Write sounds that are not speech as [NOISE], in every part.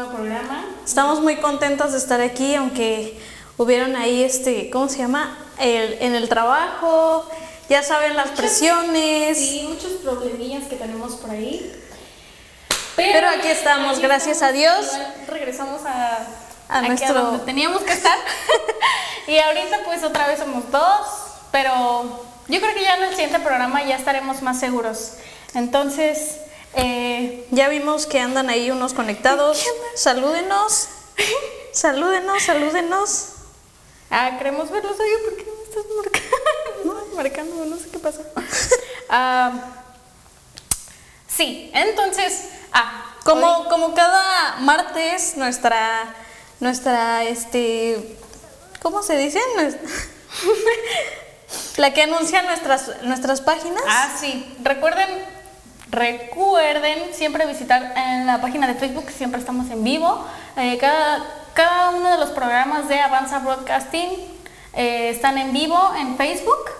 nuevo programa. Estamos muy contentos de estar aquí, aunque hubieron ahí, este, ¿cómo se llama? El, en el trabajo, ya saben, las presiones. Sí, muchos problemillas que tenemos por ahí. Pero aquí estamos, gracias a Dios. Regresamos a, A aquí nuestro- donde teníamos que estar. [LAUGHS] y ahorita pues otra vez somos dos, pero yo creo que ya en el siguiente programa ya estaremos más seguros. Entonces, eh, Ya vimos que andan ahí unos conectados. Salúdenos. Salúdenos, salúdenos. ah, queremos verlos. Oye, ¿por qué me estás marcando? marcando, no sé qué pasó. [LAUGHS] Ah, sí, entonces, ah, Como, hoy- como cada martes, nuestra, nuestra, este, ¿cómo se dice? [LAUGHS] La que anuncia nuestras, nuestras páginas. Ah, sí. Recuerden, recuerden siempre visitar en la página de Facebook, siempre estamos en vivo. Eh, cada, cada uno de los programas de Avanza Broadcasting eh, están en vivo en Facebook.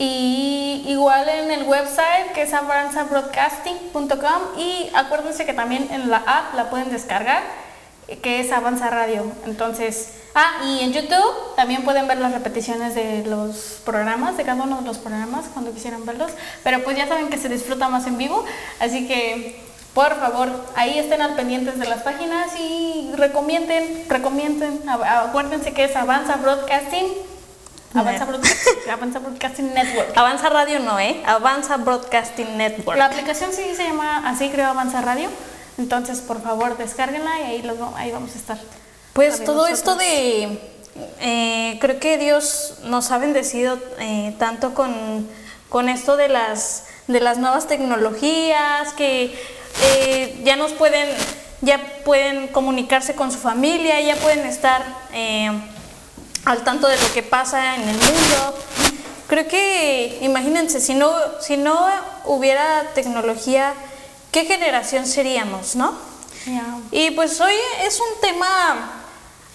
Y igual en el website que es avanzabroadcasting.com y acuérdense que también en la app la pueden descargar eh, que es Avanza Radio. Entonces, ah, y en YouTube también pueden ver las repeticiones de los programas, de cada uno de los programas cuando quisieran verlos, pero pues ya saben que se disfruta más en vivo, así que por favor, ahí estén al pendientes de las páginas y recomienden, recomienden, acuérdense que es Avanza Broadcasting, Avanza Broadcasting, Avanza Broadcasting Network. Avanza Radio no, ¿eh? Avanza Broadcasting Network. La aplicación sí se llama así, creo, Avanza Radio. Entonces, por favor, descárguenla y ahí, los, ahí vamos a estar. Pues todo esto de, eh, creo que Dios nos ha bendecido eh, tanto con, con esto de las, de las nuevas tecnologías, que eh, ya nos pueden, ya pueden comunicarse con su familia, ya pueden estar eh, al tanto de lo que pasa en el mundo. Creo que, imagínense, si no, si no hubiera tecnología, ¿qué generación seríamos, no? Y pues hoy es un tema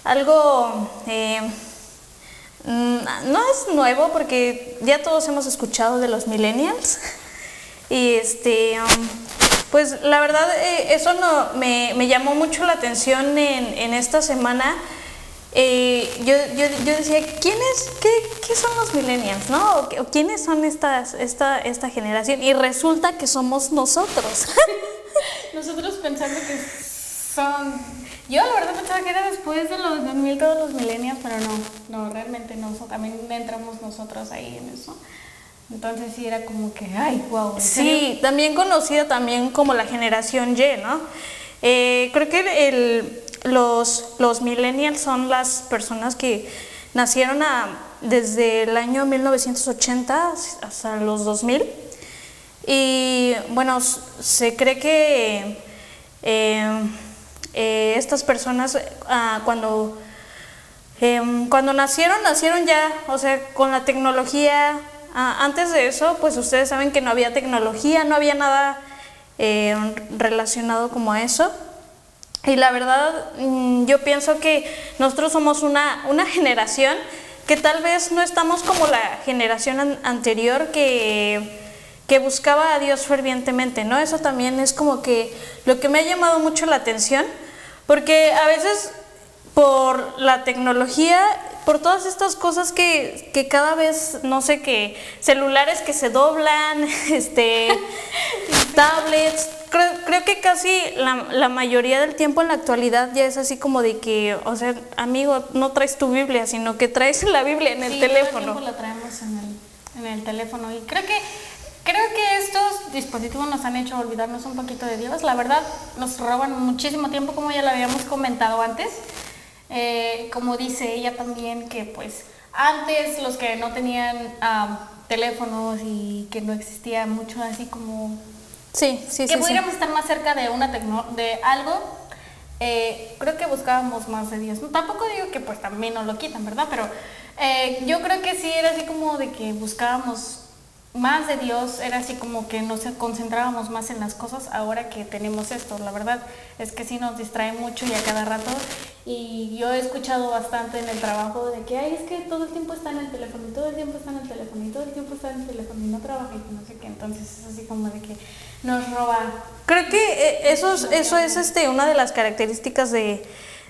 algo, eh, mm, no es nuevo porque ya todos hemos escuchado de los millennials. Y este, um, pues la verdad eh, eso no, me, me llamó mucho la atención en, en esta semana. Eh, yo, yo, yo decía, ¿quiénes, qué, qué son los millennials? ¿no? ¿O qué- o ¿Quiénes son estas, esta, esta generación? Y resulta que somos nosotros. [LAUGHS] Nosotros pensando que son. Yo la verdad pensaba que era después de los 2000 todos los millennials, pero no, no, realmente no. También entramos nosotros ahí en eso. Entonces sí era como que, ay, wow. Sí, también conocida también como la generación Y, ¿no? Eh, creo que el- los, los millennials son las personas que nacieron desde el año 1980 hasta los 2000. Y bueno, se cree que eh, eh, estas personas ah, cuando, em, cuando nacieron, nacieron ya, o sea, con la tecnología. Ah, antes de eso, pues ustedes saben que no había tecnología, no había nada eh, relacionado como a eso. Y la verdad, mm, yo pienso que nosotros somos una, una generación que tal vez no estamos como la generación an- anterior que, que buscaba a Dios fervientemente, ¿no? Eso también es como que lo que me ha llamado mucho la atención, porque a veces por la tecnología, por todas estas cosas que, que cada vez, no sé qué, celulares que se doblan, [LAUGHS] este, [LAUGHS] tablets, creo, creo que casi la, la mayoría del tiempo en la actualidad ya es así como de que, o sea, amigo, no traes tu Biblia, sino que traes la Biblia en el Sí, todo el teléfono. tiempo la traemos en el, en el teléfono. Y creo que, creo que estos dispositivos nos han hecho olvidarnos un poquito de Dios. La verdad, nos roban muchísimo tiempo, como ya lo habíamos comentado antes. Eh, como dice ella también, que pues antes los que no tenían teléfonos y que no existía mucho así como Sí, sí, que sí, sí. pudiéramos estar más cerca de una tecno de algo eh, creo que buscábamos más de Dios. Tampoco digo que pues también nos lo quitan verdad pero eh, yo creo que sí era así como de que buscábamos más de Dios era así como que nos concentrábamos más en las cosas ahora que tenemos esto la verdad es que sí nos distrae mucho y a cada rato Y yo he escuchado bastante en el trabajo de que, ay, es que todo el tiempo está en el teléfono, y todo el tiempo está en el teléfono, y todo el tiempo está en el teléfono, y no trabaja, y no sé qué. Entonces es así como de que nos roba. Creo que eh, eso es, eso es este, una de las características de,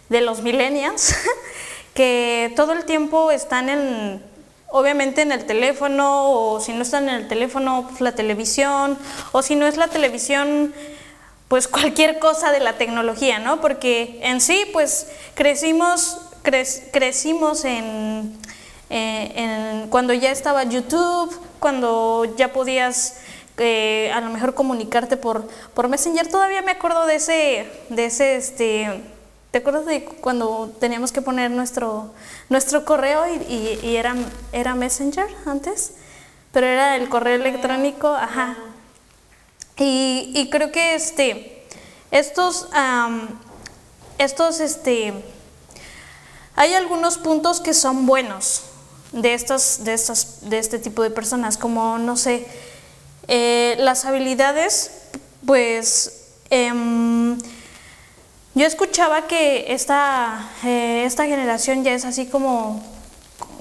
de los millennials, [LAUGHS] que todo el tiempo están en, obviamente en el teléfono, o si no están en el teléfono, pues la televisión, o si no es la televisión, pues cualquier cosa de la tecnología, ¿no? Porque en sí, pues crecimos, crecimos en, eh, en, cuando ya estaba YouTube, cuando ya podías eh, a lo mejor comunicarte por, por Messenger. Todavía me acuerdo de ese, de ese, este, ¿te acuerdas de cuando teníamos que poner nuestro, nuestro correo y, y, era, era Messenger antes? Pero era el correo electrónico, ajá. Y, creo que este, estos, estos, este, hay algunos puntos que son buenos de, estas, de, estas, de este tipo de personas, como, no sé, eh, las habilidades, pues, em, yo escuchaba que esta, eh, esta generación ya es así como,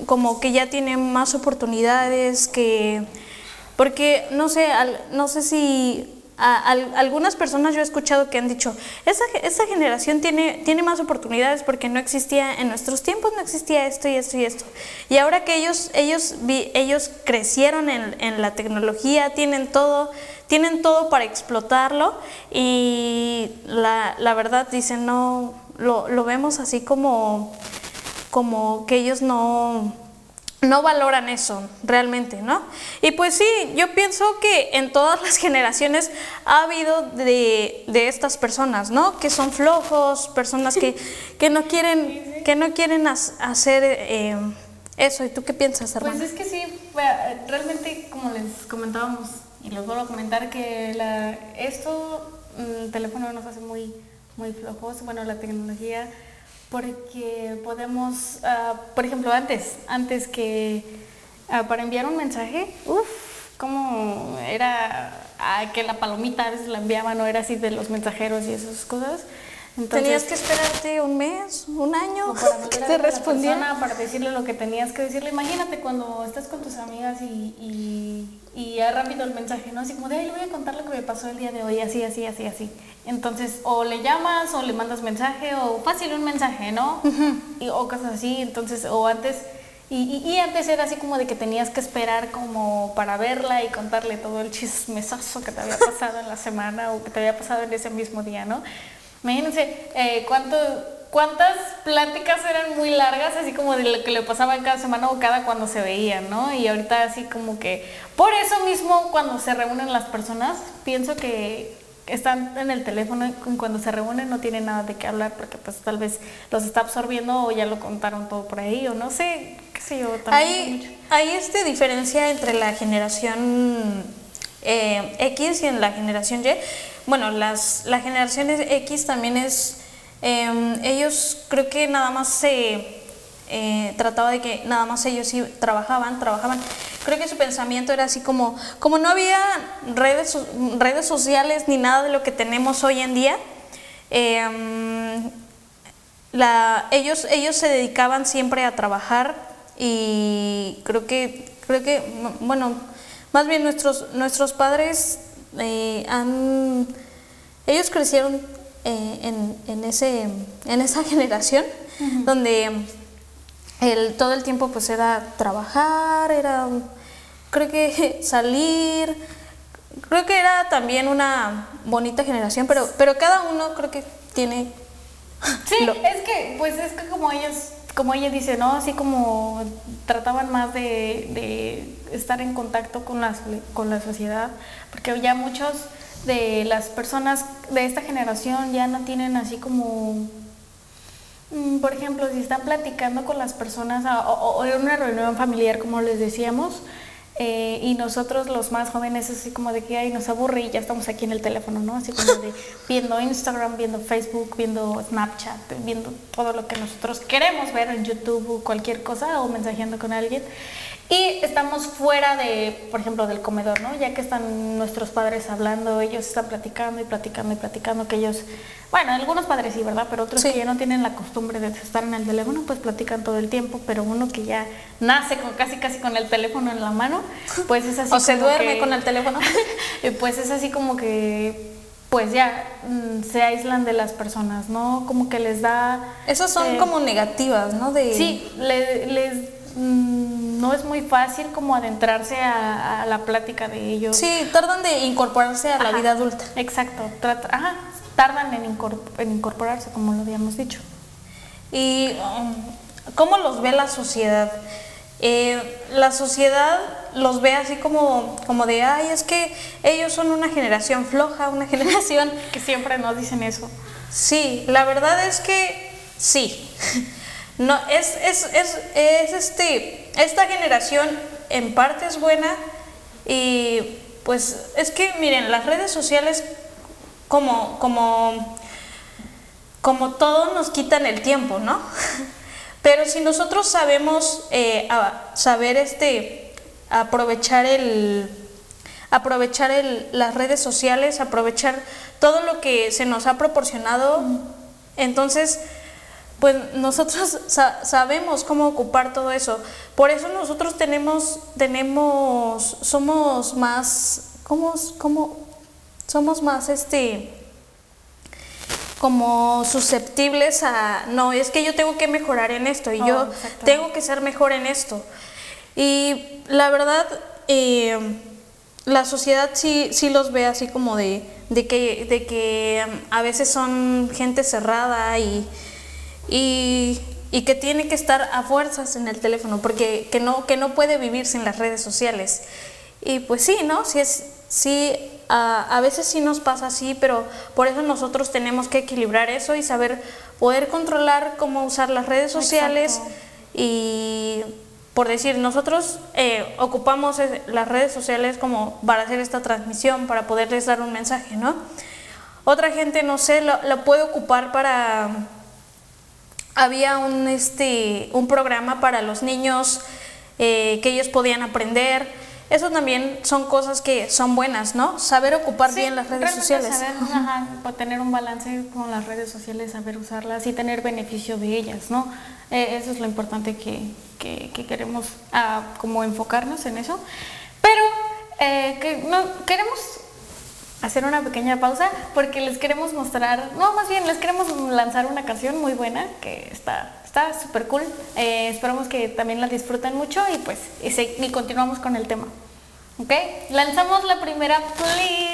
como que ya tiene más oportunidades, que porque, no sé, no sé si algunas personas yo he escuchado que han dicho, esa, esa generación tiene, tiene más oportunidades porque no existía, en nuestros tiempos no existía esto y esto y esto. Y ahora que ellos, ellos, ellos crecieron en, en la tecnología, tienen todo, tienen todo para explotarlo y la, la verdad dicen, no, lo, lo vemos así como, como que ellos no no valoran eso realmente, ¿no? Y pues sí, yo pienso que en todas las [LAUGHS] generaciones ha habido de, estas personas, ¿no? Que son flojos, personas que, que no quieren, que no quieren hacer eh, eso. ¿Y tú qué piensas, hermano? Pues es que sí, realmente como les comentábamos, y les vuelvo a comentar que la, esto, el teléfono nos hace muy, muy flojos, bueno, la tecnología porque podemos, uh, por ejemplo, antes, antes que uh, para enviar un mensaje, uff, como era uh, que la palomita a veces la enviaban, no era así de los mensajeros y esas cosas. Tenías que esperarte un mes, un año para [LAUGHS] que te respondiera. Para decirle lo que tenías que decirle. Imagínate cuando estás con tus amigas y, y, y ya rápido el mensaje, ¿no? Así como de, ay, le voy a contar lo que me pasó el día de hoy, así, así, así, así. Entonces, o le llamas o le mandas mensaje o fácil un mensaje, ¿no? y, o cosas así. Entonces, o antes... Y, y, antes era así como de que tenías que esperar como para verla y contarle todo el chismesazo que te había pasado en la semana o que te había pasado en ese mismo día, ¿no? Imagínense eh, cuánto, cuántas pláticas eran muy largas, así como de lo que le pasaba cada semana o cada cuando se veían, ¿no? Y ahorita así como que, por eso mismo cuando se reúnen las personas, pienso que están en el teléfono y cuando se reúnen no tienen nada de qué hablar porque pues tal vez los está absorbiendo o ya lo contaron todo por ahí o no sé, qué sé yo. También hay, hay este diferencia entre la generación eh, X y en la generación Y bueno, las, la generación X también es, em, ellos creo que nada más se eh, trataba de que nada más ellos sí trabajaban, trabajaban. Creo que su pensamiento era así como, como no había redes, redes sociales ni nada de lo que tenemos hoy en día, em, ellos, ellos se dedicaban siempre a trabajar y creo que, creo que, bueno, más bien nuestros, nuestros padres eh, han, ellos crecieron eh, en, en, ese, en esa [LAUGHS] generación donde el, todo el tiempo pues era trabajar, era creo que [LAUGHS] salir, creo que era también una bonita generación, pero, pero cada uno creo que tiene... [LAUGHS] Sí, es que pues es que como ellos como ella dice, ¿no? Así como trataban más de, de estar en contacto con la, con la sociedad, porque ya muchos de las personas de esta generación ya no tienen así como, mm, por ejemplo, si están platicando con las personas o en una reunión familiar, como les decíamos, eh, y nosotros los más jóvenes así como de que ay nos aburre y ya estamos aquí en el teléfono, ¿no? Así como de [LAUGHS] viendo Instagram, viendo Facebook, viendo Snapchat, viendo todo lo que nosotros queremos ver en YouTube o cualquier cosa o mensajeando con alguien. Y estamos fuera de, por ejemplo, del comedor, ¿no? Ya que están nuestros padres hablando, ellos están platicando y platicando y platicando, que ellos Bueno, algunos padres sí, ¿verdad? Pero otros que ya no tienen la costumbre de estar en el teléfono, pues platican todo el tiempo, pero uno que ya nace con casi casi con el teléfono en la mano, [LAUGHS] pues es así. o se duerme con el teléfono. [LAUGHS] pues es así como que pues ya mm, se aíslan de las personas, ¿no? Como que les da... Esas son eh, como negativas, ¿no? De... Sí, les, mm, no es muy fácil como adentrarse a, la plática de ellos. Sí, tardan de incorporarse a la vida adulta. Exacto, ajá, tardan en, incorporarse, como lo habíamos dicho. ¿Y um, cómo los ve la sociedad? Eh, la sociedad los ve así como, como de, ay, es que ellos son una generación floja, una [LAUGHS] generación... [LAUGHS] que siempre nos dicen eso. Sí, la verdad es que sí. [LAUGHS] No, es, es, es, es este, esta generación en parte es buena y pues es que miren, las redes sociales como, como, como todo nos quitan el tiempo, ¿no? [LAUGHS] Pero si nosotros sabemos eh, saber este, aprovechar el aprovechar las redes sociales, aprovechar todo lo que se nos ha proporcionado, entonces pues nosotros sabemos cómo ocupar todo eso. Por eso nosotros tenemos, tenemos, somos más, ¿cómo, cómo somos más este como susceptibles a, no, es que yo tengo que mejorar en esto y yo oh, tengo que ser mejor en esto. Y la verdad, eh, la sociedad sí, sí los ve así como de, de, que, de que um, a veces son gente cerrada y, y, y, que tiene que estar a fuerzas en el teléfono, porque que no, que no puede vivir sin las redes sociales. Y pues sí, ¿no? Es, sí a, veces sí nos pasa así, pero por eso nosotros tenemos que equilibrar eso y saber poder controlar cómo usar las redes sociales y por decir, nosotros eh, ocupamos las redes sociales como para hacer esta transmisión, para poderles dar un mensaje, ¿no? Otra gente, no sé, lo, puede ocupar para... Había un, este, un programa para los niños eh, que ellos podían aprender, eso también son cosas que son buenas, ¿no? Saber ocupar bien las redes sociales. Saber, ajá, tener un balance con las redes sociales, saber usarlas y tener beneficio de ellas, ¿no? Eh, eso es lo importante que, que, queremos ah, como enfocarnos en eso. Pero eh, que, no, queremos hacer una pequeña pausa porque les queremos mostrar, no, más bien les queremos lanzar una canción muy buena que está está súper cool. Eh, esperamos que también la disfruten mucho y pues y, y continuamos con el tema. ¿Ok? Lanzamos la primera, please.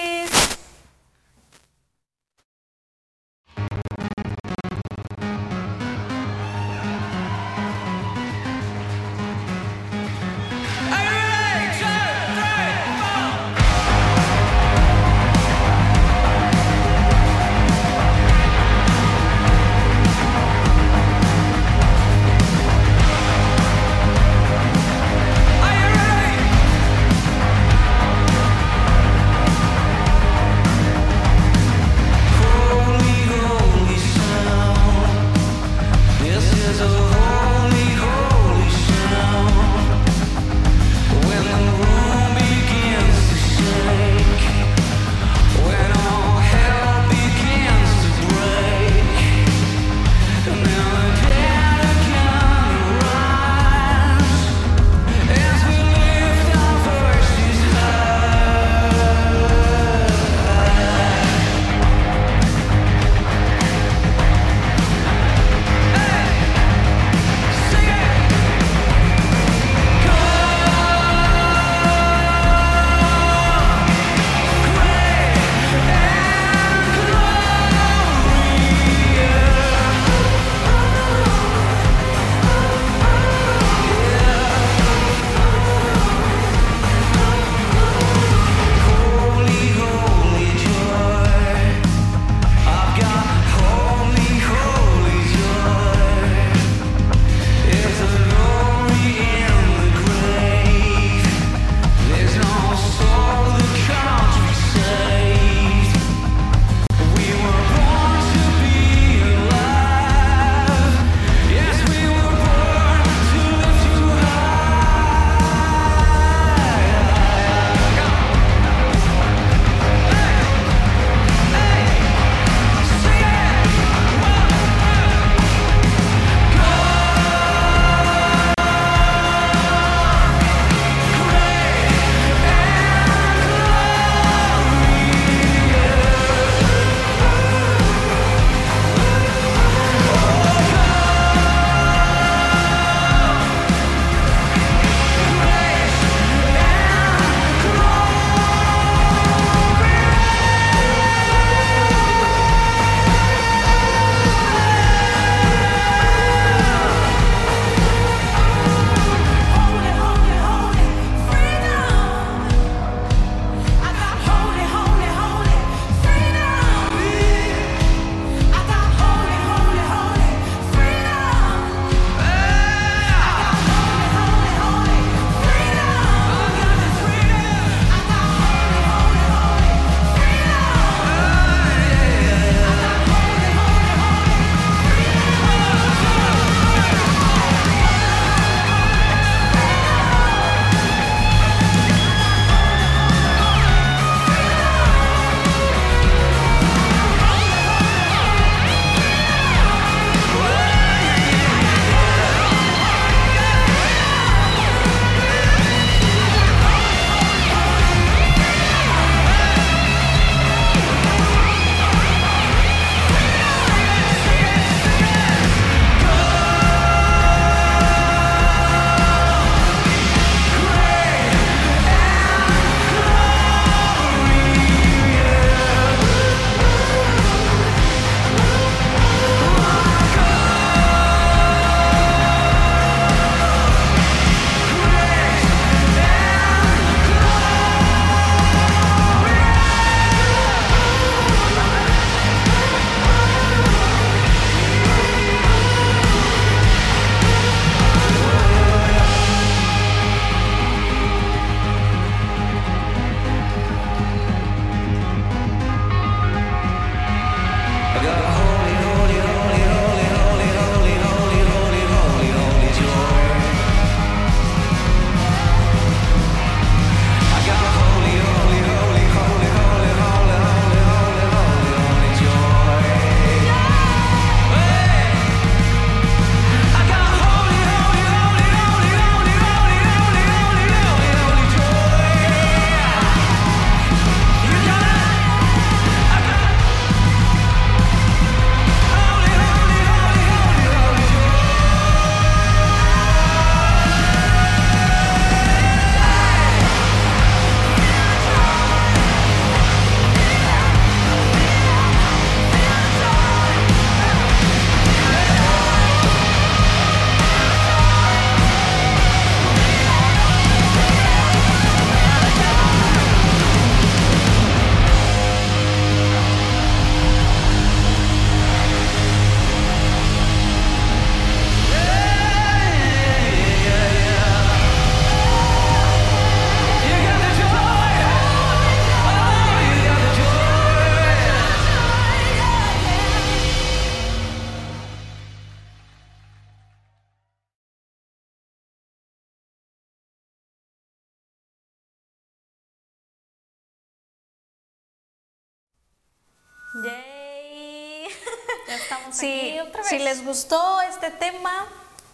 Yay. [LAUGHS] Ya estamos Sí, aquí otra vez. si les gustó este tema,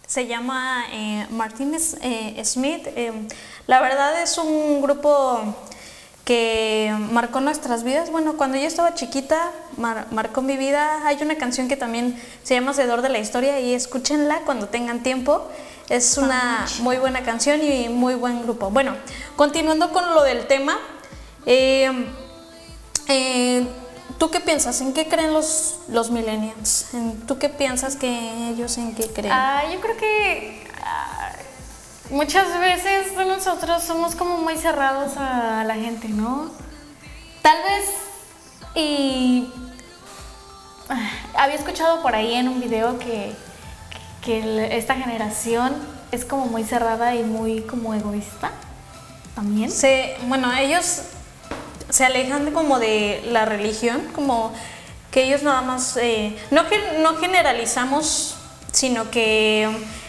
se llama eh, Martínez eh, Smith. Eh, la verdad es un grupo que marcó nuestras vidas. Bueno, cuando yo estaba chiquita, mar- marcó mi vida. Hay una canción que también se llama Hacedor de la Historia y escúchenla cuando tengan tiempo. Es una muy buena canción y muy buen grupo. Bueno, continuando con lo del tema. eh, eh, ¿Tú qué piensas? ¿En qué creen los, los millennials? ¿En- ¿Tú qué piensas que ellos en qué creen? Ah, yo creo que ah, muchas veces nosotros somos como muy cerrados a la gente, ¿no? Tal vez y ah, había escuchado por ahí en un video que, que esta generación es como muy cerrada y muy como egoísta también. Se, bueno, ellos se alejan de como de la religión, como que ellos nada más, eh, no, gen- no generalizamos, sino que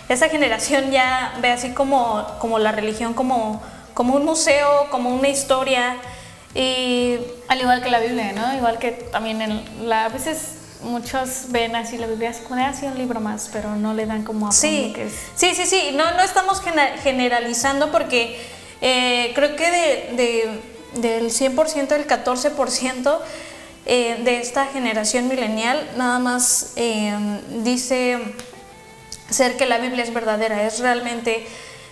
esa generación ya ve así como, como la religión como, como un museo, como una historia. Y Al igual que la Biblia, ¿no? Igual que también en la, a veces muchos ven así la Biblia así como así un libro más, pero no le dan como a Sí, que es. sí, sí, sí, no, no estamos generalizando porque eh, creo que de, de- del 100%, el 14% eh, de esta generación milenial nada más eh, dice ser que la Biblia es verdadera, es realmente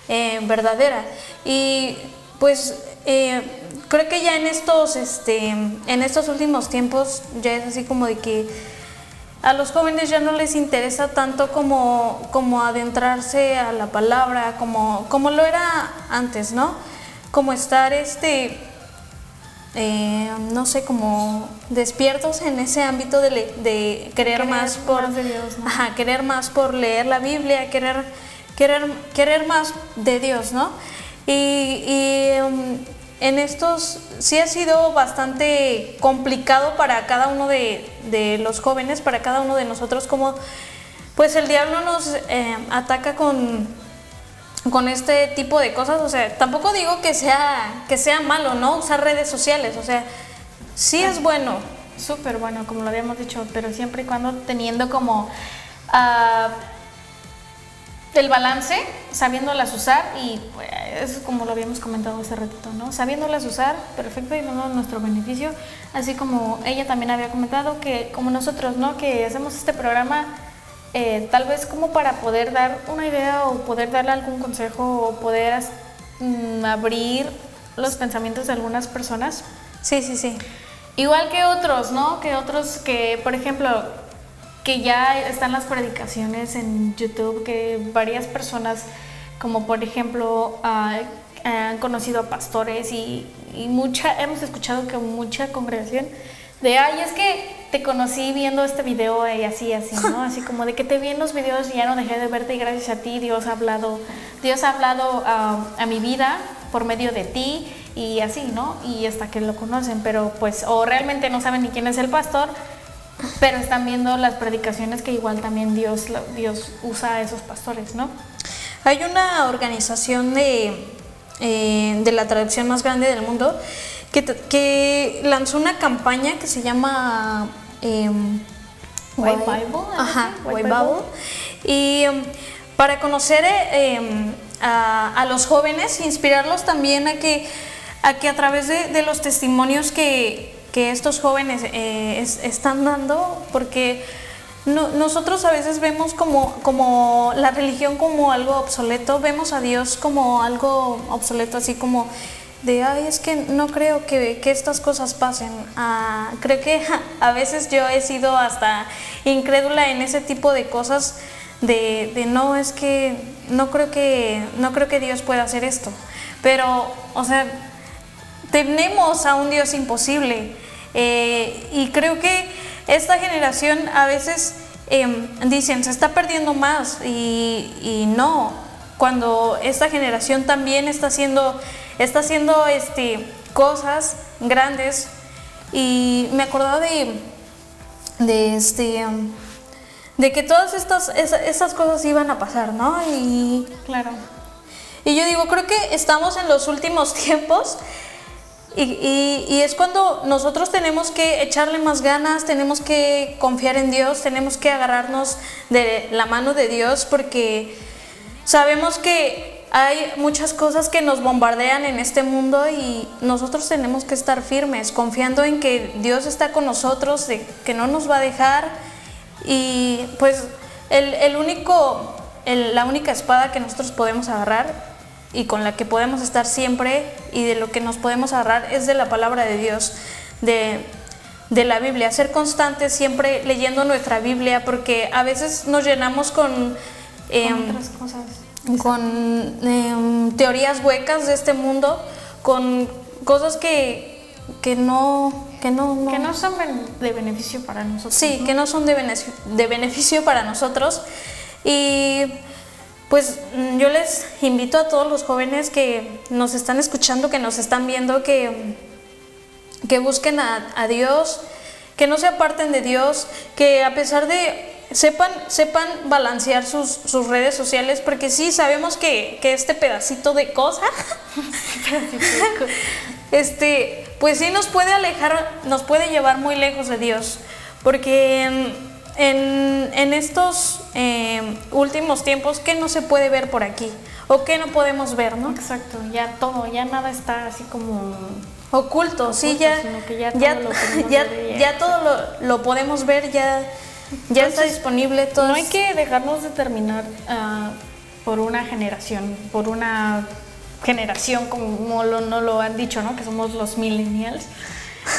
eh, verdadera. Y pues eh, creo que ya en estos, este, en estos últimos tiempos ya es así como de que a los jóvenes ya no les interesa tanto como, como adentrarse a la palabra, como, como lo era antes, ¿no? Como estar, este, eh, no sé, como despiertos en ese ámbito de, le- de querer, Querer más por más de Dios, ¿no? Ajá, querer más por leer la Biblia, querer, querer, querer más de Dios, ¿no? Y, y, um, en estos sí ha sido bastante complicado para cada uno de, de los jóvenes, para cada uno de nosotros, como pues el diablo nos eh, ataca con, con este tipo de cosas. O sea, tampoco digo que sea, que sea malo, ¿no? Usar redes sociales, o sea, sí es bueno. Súper bueno, como lo habíamos dicho, pero siempre y cuando teniendo como ah, el balance, sabiéndolas usar y pues, es como lo habíamos comentado hace ratito, ¿no? Sabiéndolas usar, perfecto y dando nuestro beneficio, así como ella también había comentado que como nosotros, ¿no? Que hacemos este programa eh, tal vez como para poder dar una idea o poder darle algún consejo o poder mm, abrir los pensamientos de algunas personas. Sí, sí, sí. Igual que otros, ¿no? Que otros que, por ejemplo, que ya están las predicaciones en YouTube, que varias personas, como por ejemplo, ah, han conocido a pastores y, y mucha, hemos escuchado que mucha congregación de, ay, es que te conocí viendo este video y así, así, ¿no? [LAUGHS] Así como de que te vi en los videos y ya no dejé de verte y gracias a ti Dios ha hablado, Dios ha hablado ah, a mi vida por medio de ti y así, ¿no? Y hasta que lo conocen, pero pues, o realmente no saben ni quién es el pastor, pero están viendo las predicaciones que igual también Dios, Dios usa a esos pastores, ¿no? Hay una organización de, eh, de la traducción más grande del mundo que lanzó una campaña que se llama em, White White- Bible, Ajá, White White Bible. Bible. Y em, para conocer eh, em, a, a los jóvenes, inspirarlos también a que a, que a través de, de los testimonios que, que estos jóvenes eh, es- están dando, porque no- nosotros a veces vemos como, como la religión como algo obsoleto, vemos a Dios como algo obsoleto, así como de, ay, es que no creo que, que estas cosas pasen. Ah, creo que [LAUGHS] a veces yo he sido hasta incrédula en ese tipo de cosas, de, de no, es que no creo que, no creo que Dios pueda hacer esto. Pero, o sea, tenemos a un Dios imposible. Eh, y creo que esta generación a veces em, dicen, se está perdiendo más y, y no, cuando esta generación también está haciendo, está haciendo este, cosas grandes. Y me acordaba de, de, este, de que todas estas, esa- esas cosas iban a pasar, ¿no? Y Claro. y yo digo, creo que estamos en los últimos [LAUGHS] tiempos Y, y, es cuando nosotros tenemos que echarle más ganas, tenemos que confiar en Dios, tenemos que agarrarnos de la mano de Dios porque sabemos que hay muchas cosas que nos bombardean en este mundo y nosotros tenemos que estar firmes, confiando en que Dios está con nosotros, que no nos va a dejar y pues el, único, el, la única espada que nosotros podemos agarrar y con la que podemos estar siempre y de lo que nos podemos agarrar es de la palabra de Dios, de, la Biblia. Ser constantes siempre leyendo nuestra Biblia porque a veces nos llenamos con... Em, otras cosas. Con em, teorías huecas de este mundo, con cosas que, que no que no, que no son de beneficio para nosotros. Sí, que no son de beneficio, de beneficio para nosotros. Y pues mm, yo les invito a todos los jóvenes que nos están escuchando, que nos están viendo, que, que busquen a, Dios, que no se aparten de Dios, que a pesar de sepan, sepan balancear sus, sus redes sociales, porque sí sabemos que, que este pedacito de cosa, [LAUGHS] este, pues sí nos puede alejar, nos puede llevar muy lejos de Dios, porque en, en estos eh, últimos tiempos, ¿qué no se puede ver por aquí? ¿O qué no podemos ver, no? Exacto, ya todo, ya nada está así como oculto, sí, ya, ya, [LAUGHS] ya, ya, todo lo, lo, podemos ver, ya, ya está disponible todo. No hay que dejarnos determinar uh, por una generación, por una generación como lo, no lo han dicho, ¿no? Que somos los millennials.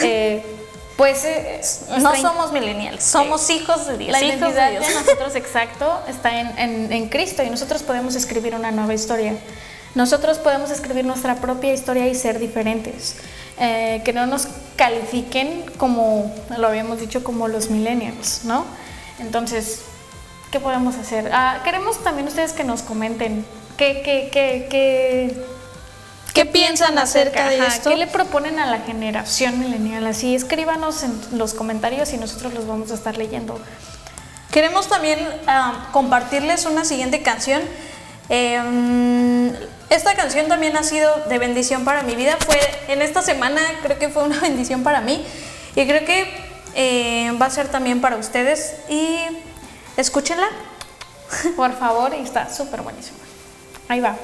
Eh, [LAUGHS] pues eh, no somos millennials, somos hijos de Dios. La identidad de, [LAUGHS] nosotros, exacto, está en, en, Cristo y nosotros podemos escribir una nueva historia. Nosotros podemos escribir nuestra propia historia y ser diferentes. Eh, que no nos califiquen como, lo habíamos dicho, como los millennials, ¿no? Entonces, ¿qué podemos hacer? Ah, queremos también ustedes que nos comenten qué, qué, qué, qué ¿Qué piensan acerca de esto? ¿Qué le proponen a la generación milenial? Así, escríbanos en los comentarios y nosotros los vamos a estar leyendo. Queremos también ah, compartirles una siguiente canción. Em, esta canción también ha sido de bendición para mi vida. Fue en esta semana, creo que fue una [LAUGHS] bendición para mí. Y creo que eh, va a ser también para ustedes. Y escúchenla. [LAUGHS] Por favor, y está súper buenísima. Ahí va.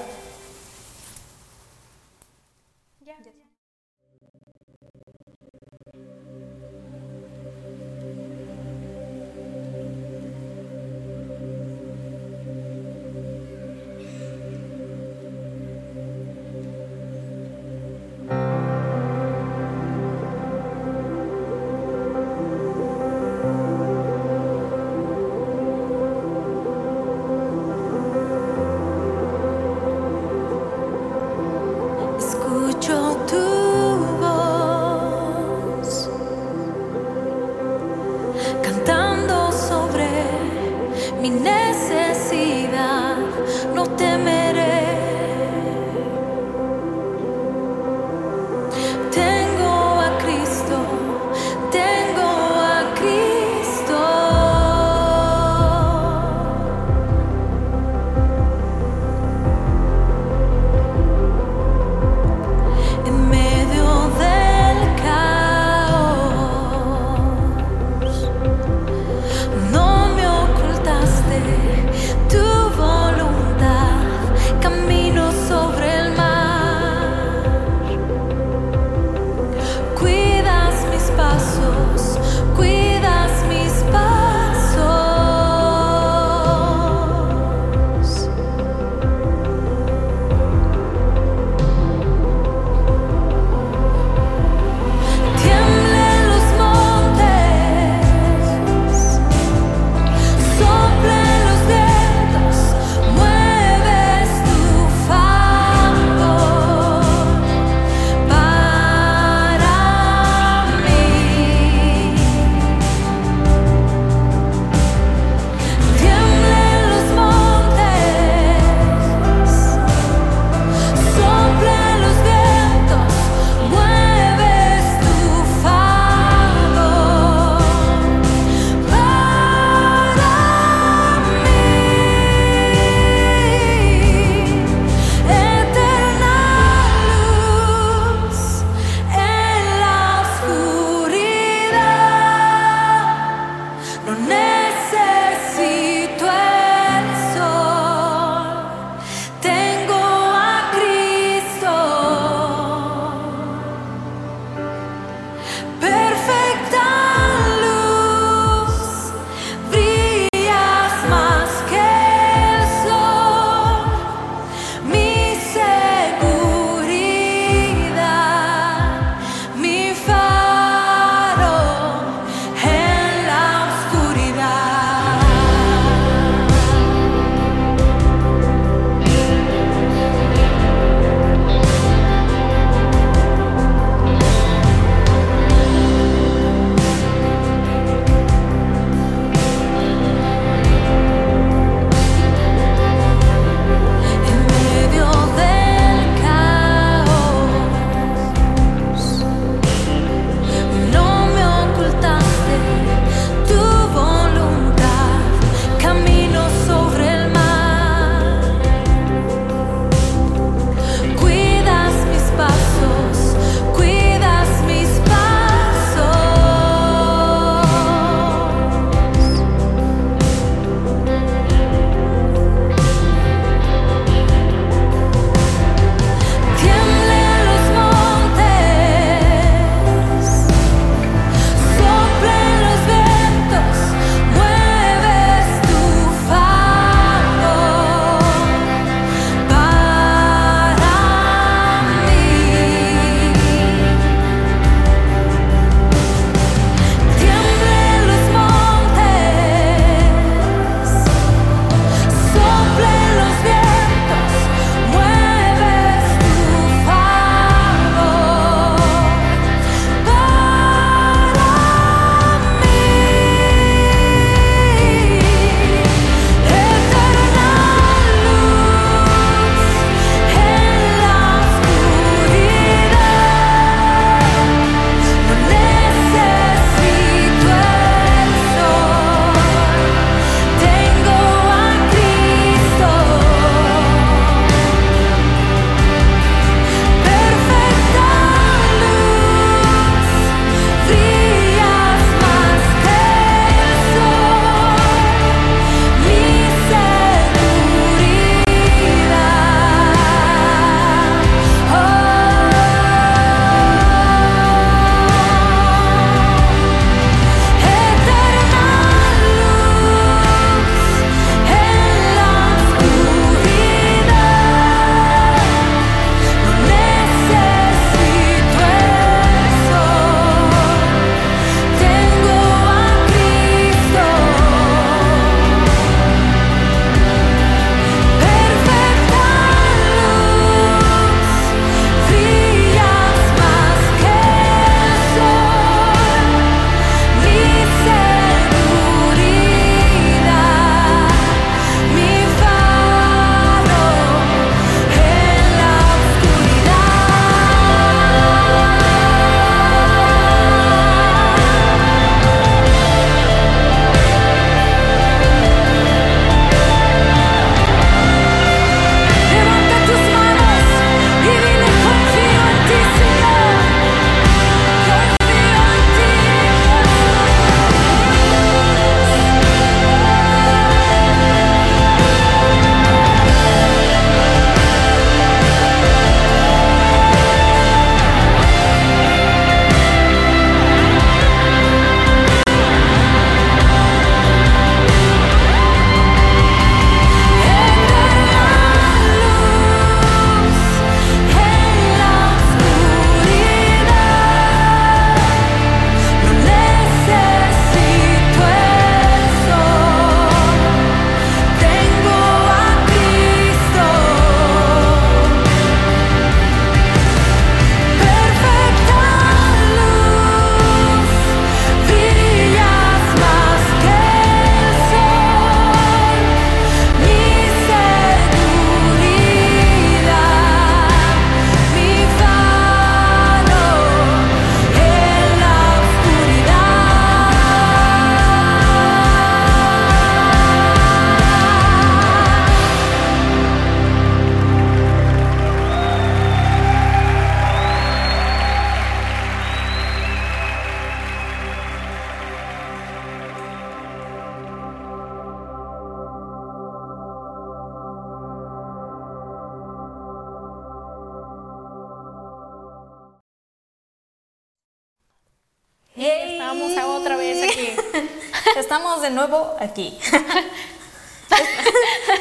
Nuevo aquí. [LAUGHS]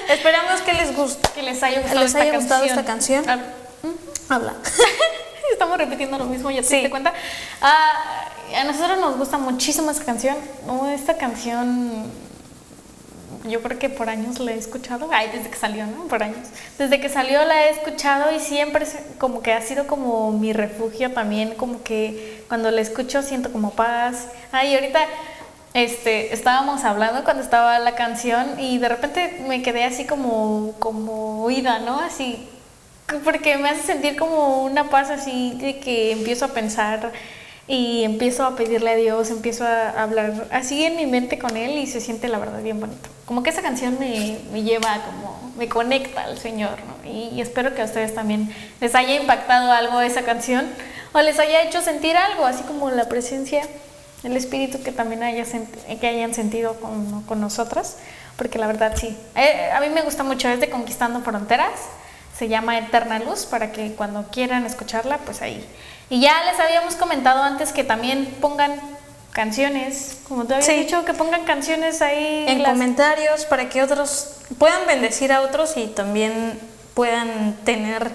Esperamos que les guste. Que les haya gustado, les esta, haya gustado canción. esta canción. Habla. [LAUGHS] Estamos repitiendo lo mismo, ¿ya te Sí. diste cuenta? Ah, a nosotros nos gusta muchísimo esta canción. No, esta canción, yo creo que por años la he escuchado. Ay, desde que salió, ¿no? Por años. Desde que salió la he escuchado y siempre como que ha sido como mi refugio también. Como que cuando la escucho siento como paz. Ay, ahorita este, estábamos hablando cuando estaba la canción y de repente me quedé así como, como oída, ¿no? Así porque me hace sentir como una paz así de que empiezo a pensar y empiezo a pedirle a Dios, empiezo a hablar así en mi mente con Él y se siente la verdad bien bonito. Como que esa canción me, me lleva, como me conecta al Señor, ¿no? Y, y espero que a ustedes también les haya impactado algo esa canción o les haya hecho sentir algo, así como la presencia el espíritu que también haya que hayan sentido con, con nosotras, porque la verdad sí. Eh, a mí me gusta mucho, es de Conquistando Fronteras, se llama Eterna Luz, para que cuando quieran escucharla, pues ahí. Y ya les habíamos comentado antes que también pongan canciones, como tú habías Sí. dicho, que pongan canciones ahí. En las- comentarios para que otros puedan bendecir a otros y también puedan tener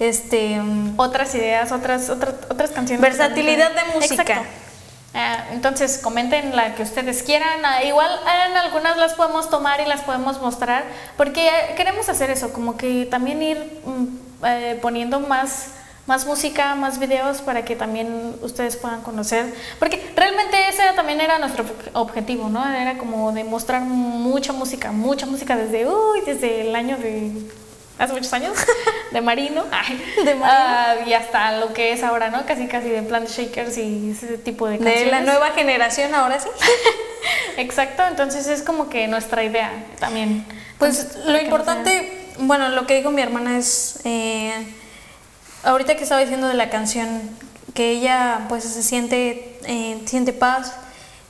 este mm, otras ideas, otras, otras, otras canciones. Versatilidad de música. Exacto. Ah, entonces comenten la que ustedes quieran. Ah, igual en algunas las podemos tomar y las podemos mostrar, porque eh, queremos hacer eso, como que también ir mm, eh, poniendo más, más música, más videos para que también ustedes puedan conocer. Porque realmente ese también era nuestro objetivo, ¿no? Era como de mostrar mucha música, mucha música desde, uy, desde el año de hace muchos años, [LAUGHS] de Marino, ay, De Marino. ah, y hasta lo que es ahora, ¿no? Casi casi de Plant Shakers y ese tipo de canciones. de la nueva generación ahora sí. [LAUGHS] Exacto, entonces es como que nuestra idea también. Pues Entonces, lo importante, bueno, lo que dijo mi hermana es, eh, ahorita que estaba diciendo de la canción, que ella pues se siente, eh, siente paz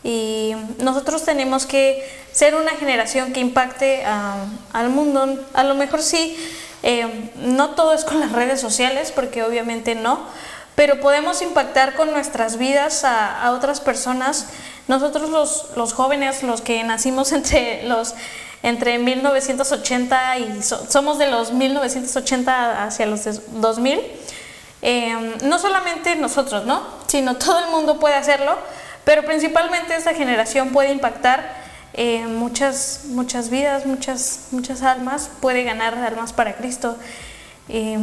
y nosotros tenemos que ser una generación que impacte a- al mundo. A lo mejor sí, eh, no todo es con las redes sociales, porque obviamente no, pero podemos impactar con nuestras vidas a, a otras personas. Nosotros los, los jóvenes, los que nacimos [LAUGHS] entre los entre 1980 y so- somos de los 1980 hacia los des- 2000, eh, no solamente nosotros, ¿no? Sino todo el mundo puede hacerlo, pero principalmente esta generación puede impactar eh, muchas, muchas vidas, muchas, muchas almas, puede ganar almas para Cristo. Eh,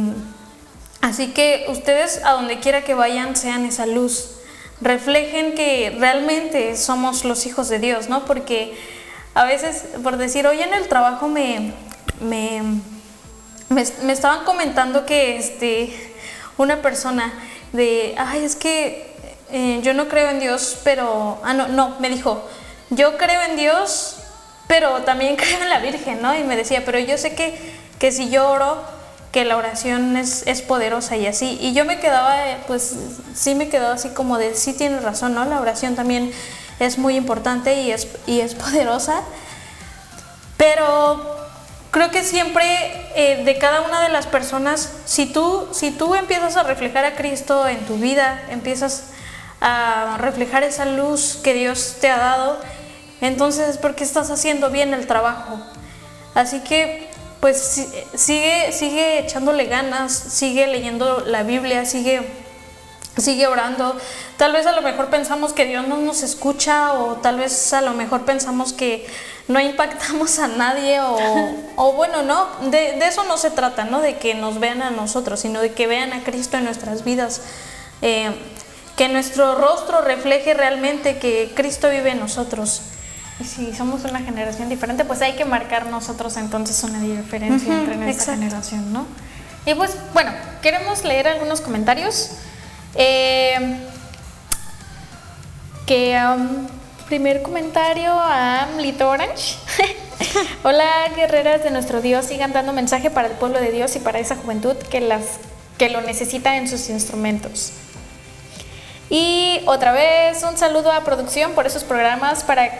así que ustedes a donde quiera que vayan sean esa luz, reflejen que realmente somos los hijos de Dios, ¿no? Porque a veces, por decir, hoy en el trabajo me, me, me, me estaban comentando que este, una persona de, ay, es que eh, yo no creo en Dios, pero, ah, no, no, me dijo, yo creo en Dios, pero también [LAUGHS] creo en la Virgen, ¿no? Y me decía, pero yo sé que, que si yo oro, que la oración es, es poderosa y así. Y yo me quedaba, eh, pues sí me quedaba así como de, sí tienes razón, ¿no? La oración también es muy importante y es, y es [LAUGHS] poderosa. Pero creo que siempre eh, de cada una de las personas, si tú, si tú empiezas a reflejar a Cristo en tu vida, empiezas a reflejar esa luz que Dios te ha dado, entonces es porque estás haciendo bien el trabajo. Así que pues si- sigue, sigue echándole ganas, sigue leyendo la Biblia, sigue sigue orando. Tal vez a lo mejor pensamos que Dios no nos escucha o tal vez a lo mejor pensamos que no impactamos a nadie o, [LAUGHS] o bueno, no, de, de eso no se trata, ¿no? De que nos vean a nosotros, sino de que vean a Cristo en nuestras vidas. Eh, que nuestro rostro refleje realmente que Cristo vive en nosotros. Y si somos una generación diferente, pues hay que marcar nosotros entonces una diferencia entre nuestra exacto. generación, ¿no? Y pues, bueno, queremos leer algunos comentarios. Eh, que, um, primer comentario a Lito Orange. [LAUGHS] Hola, guerreras de nuestro Dios, sigan dando mensaje para el pueblo de Dios y para esa juventud que, las, que lo necesita en sus instrumentos. Y otra vez un saludo a producción por esos programas para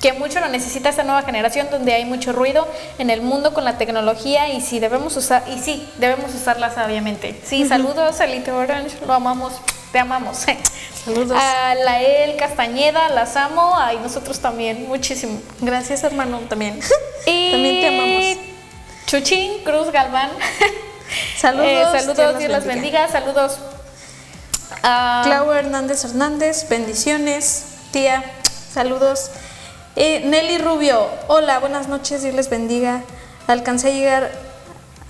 que mucho lo necesita esta nueva generación donde hay mucho ruido en el mundo con la tecnología y sí debemos usar y sí debemos usarla sabiamente. Sí, saludos a Elite Orange, lo amamos, te amamos. [LAUGHS] Saludos. A Lael Castañeda, las amo. Y nosotros también, muchísimo. Gracias, hermano, también. [LAUGHS] Y también te amamos. Chuchín Cruz Galván. Saludos. [LAUGHS] Eh, Dios saludos, los Dios las bendiga. bendiga. Saludos. A- Clau Hernández Hernández, bendiciones. Tía, saludos. Eh, Nelly Rubio, hola, buenas noches, Dios les bendiga. Alcancé a llegar,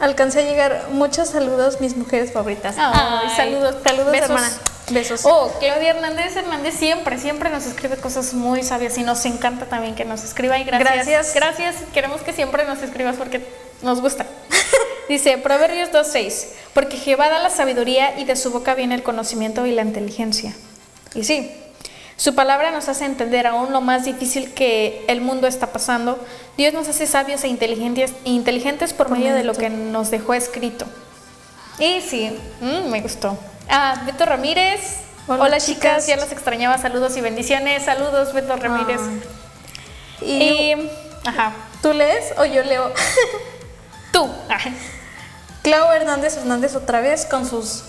alcancé a llegar. Muchos saludos, mis mujeres favoritas. Ay, saludos, saludos, besos. hermana. Besos. Oh, Claudia Hernández Hernández siempre, siempre nos escribe cosas muy sabias y nos encanta también que nos escriba y gracias. Gracias. Gracias, queremos que siempre nos escribas porque nos gusta. Dice Proverbios 2.6, porque Jehová da la sabiduría y de su boca viene el conocimiento y la inteligencia. Y sí, su palabra nos hace entender aún lo más difícil que el mundo está pasando. Dios nos hace sabios e inteligentes, inteligentes por medio de lo que nos dejó escrito. Y sí, mm, me gustó. Ah, Beto Ramírez. Hola, Hola, chicas. chicas. ya los extrañaba. Saludos y bendiciones. Saludos, Beto Ramírez. Y, Y, ajá, ¿Tú lees o yo leo? [LAUGHS] tú. [LAUGHS] Clau Hernández Hernández otra vez con sus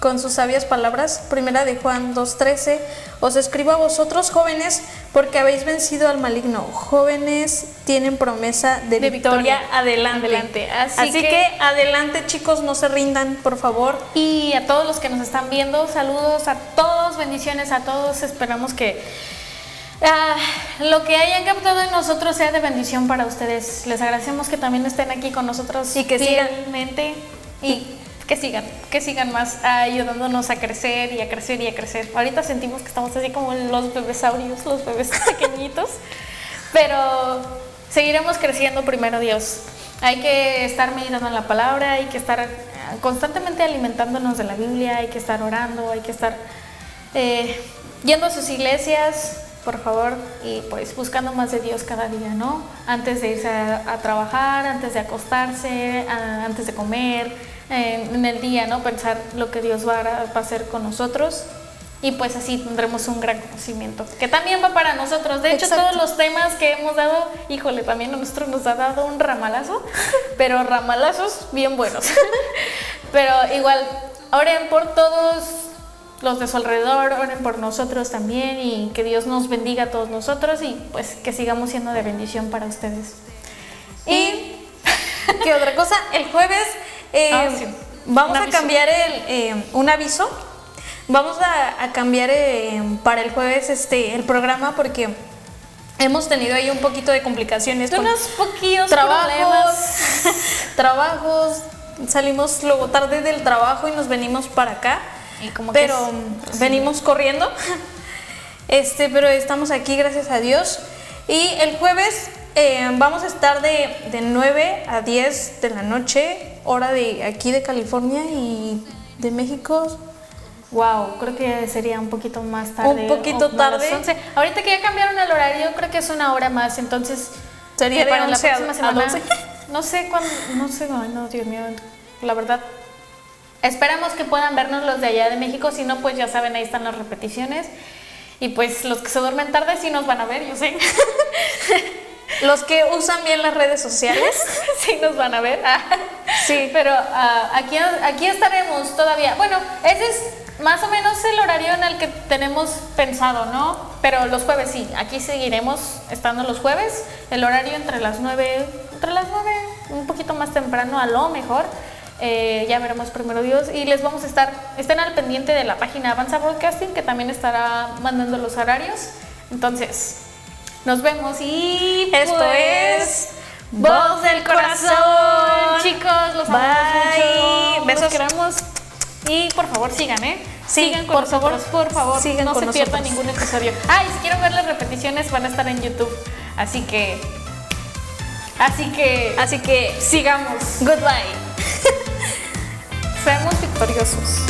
con sus sabias palabras. Primera de Juan 2:13. Os escribo a vosotros jóvenes porque habéis vencido al maligno. Jóvenes tienen promesa de, De victoria, victoria. adelante. Adelante. Así Así, que- que... adelante chicos, no se rindan, por favor. Y a todos los que nos están viendo, saludos a todos, bendiciones a todos. Esperamos que ah, lo que hayan captado en nosotros sea de bendición para ustedes. Les agradecemos que también estén aquí con nosotros Y que sigan. y que sigan, que sigan más ayudándonos a crecer y a crecer y a crecer. Ahorita sentimos que estamos así como los bebesaurios, los bebés [LAUGHS] pequeñitos, pero seguiremos creciendo primero Dios. Hay que estar meditando en la palabra, hay que estar eh, constantemente alimentándonos de la Biblia, hay que estar orando, hay que estar eh, yendo a sus iglesias, por favor, y pues buscando más de Dios cada día, ¿no? Antes de irse a, a trabajar, antes de acostarse, a- antes de comer, eh, en el día, ¿no? Pensar lo que Dios va a, va a hacer con nosotros. Y pues así tendremos un gran conocimiento, que también va para nosotros. De hecho, Exacto. todos los temas que hemos dado, híjole, también a nosotros nos ha dado un ramalazo, [LAUGHS] pero ramalazos bien buenos. [LAUGHS] pero igual, oren por todos los de su alrededor, oren por nosotros también y que Dios nos bendiga a todos nosotros y pues que sigamos siendo de bendición para ustedes. Y [LAUGHS] qué otra cosa, el jueves eh, Ah, sí. vamos Un a cambiar el, eh, un aviso. Vamos a, a cambiar eh, para el jueves este el programa porque hemos tenido ahí un poquito de complicaciones Unos poquillos trabajos, problemas. [LAUGHS] trabajos. Salimos luego tarde del trabajo y nos venimos para acá. Y como que pero es- venimos corriendo. [LAUGHS] Este, pero estamos aquí gracias a Dios. Y el jueves eh, vamos a estar de, de 9 a 10 de la noche, hora de aquí de California y de México. Wow, creo que sería un poquito más tarde. Un poquito o a tarde. 11. Ahorita que ya cambiaron el horario, creo que es una hora más, entonces Sería de para 11 a- la próxima a semana. 12. [LAUGHS] No sé cuándo, no sé, ay, no, Dios mío, la verdad. Esperamos que puedan vernos los de allá de México, si no, pues ya saben, ahí están las repeticiones. Y pues los que se duermen tarde sí nos van a ver, yo sé. [LAUGHS] Los que usan bien las redes sociales. [LAUGHS] sí nos van a ver. Sí. Pero ah, aquí, aquí estaremos todavía. Bueno, ese es más o menos el horario en el que tenemos pensado, ¿no? Pero los jueves sí, aquí seguiremos estando los jueves. El horario entre las 9, entre las 9, un poquito más temprano a lo mejor. Eh, ya veremos primero Dios y les vamos a estar, estén al pendiente de la página Avanza Broadcasting que también estará mandando los horarios. Entonces, nos vemos y Esto pues, es Voz del Corazón. Chicos, los amamos mucho. Besos. Los queremos. Y por favor, sigan, ¿eh? Sí, sigan con por nosotros, favor. por favor. Sigan no se pierdan nosotros. ningún episodio. Ah, y si quieren ver las repeticiones, van a estar en YouTube. Así que. Así que. Así que sigamos. goodbye. Seamos victoriosos.